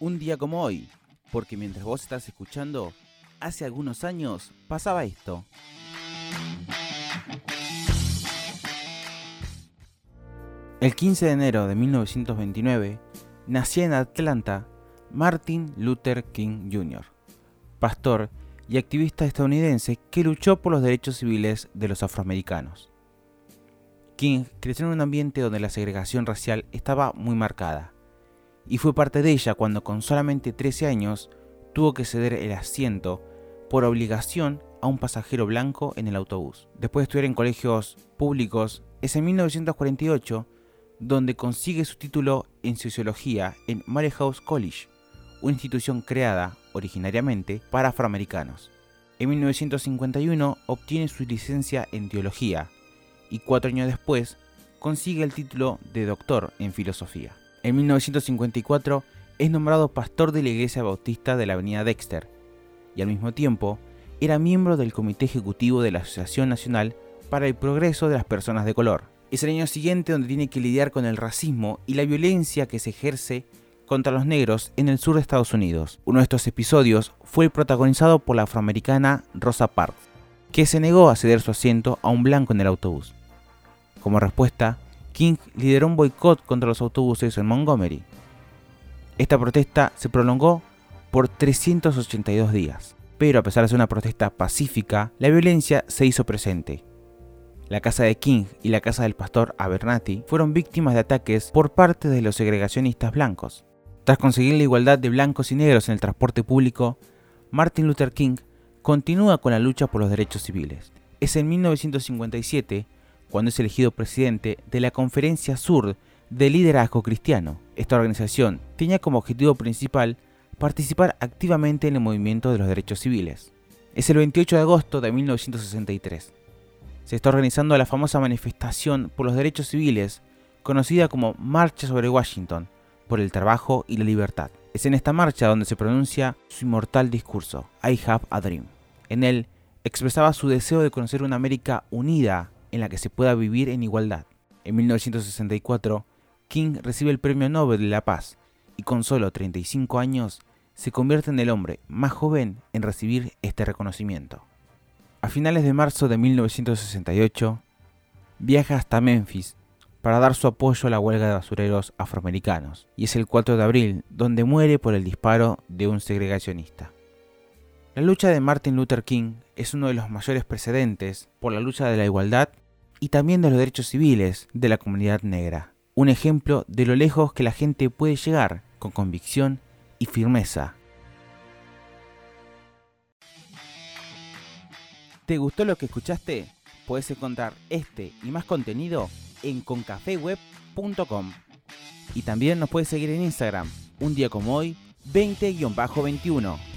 un día como hoy, porque mientras vos estás escuchando, hace algunos años pasaba esto. El 15 de enero de 1929 nacía en Atlanta Martin Luther King Jr., pastor y activista estadounidense que luchó por los derechos civiles de los afroamericanos. King creció en un ambiente donde la segregación racial estaba muy marcada, y fue parte de ella cuando con solamente 13 años tuvo que ceder el asiento por obligación a un pasajero blanco en el autobús. Después de estudiar en colegios públicos, es en 1948 donde consigue su título en sociología en House College, una institución creada originariamente para afroamericanos. En 1951 obtiene su licencia en teología y cuatro años después consigue el título de doctor en filosofía. En 1954 es nombrado pastor de la Iglesia Bautista de la Avenida Dexter y al mismo tiempo era miembro del Comité Ejecutivo de la Asociación Nacional para el Progreso de las Personas de Color. Es el año siguiente donde tiene que lidiar con el racismo y la violencia que se ejerce contra los negros en el sur de Estados Unidos. Uno de estos episodios fue protagonizado por la afroamericana Rosa Parks, que se negó a ceder su asiento a un blanco en el autobús. Como respuesta, King lideró un boicot contra los autobuses en Montgomery. Esta protesta se prolongó por 382 días, pero a pesar de ser una protesta pacífica, la violencia se hizo presente la casa de King y la casa del pastor Abernathy fueron víctimas de ataques por parte de los segregacionistas blancos. Tras conseguir la igualdad de blancos y negros en el transporte público, Martin Luther King continúa con la lucha por los derechos civiles. Es en 1957 cuando es elegido presidente de la Conferencia Sur de Liderazgo Cristiano. Esta organización tenía como objetivo principal participar activamente en el movimiento de los derechos civiles. Es el 28 de agosto de 1963 se está organizando la famosa manifestación por los derechos civiles, conocida como Marcha sobre Washington, por el trabajo y la libertad. Es en esta marcha donde se pronuncia su inmortal discurso, I Have a Dream. En él expresaba su deseo de conocer una América unida en la que se pueda vivir en igualdad. En 1964, King recibe el Premio Nobel de la Paz y con solo 35 años se convierte en el hombre más joven en recibir este reconocimiento. A finales de marzo de 1968, viaja hasta Memphis para dar su apoyo a la huelga de basureros afroamericanos, y es el 4 de abril donde muere por el disparo de un segregacionista. La lucha de Martin Luther King es uno de los mayores precedentes por la lucha de la igualdad y también de los derechos civiles de la comunidad negra, un ejemplo de lo lejos que la gente puede llegar con convicción y firmeza ¿Te gustó lo que escuchaste? Puedes encontrar este y más contenido en concafeweb.com. Y también nos puedes seguir en Instagram, un día como hoy, 20-21.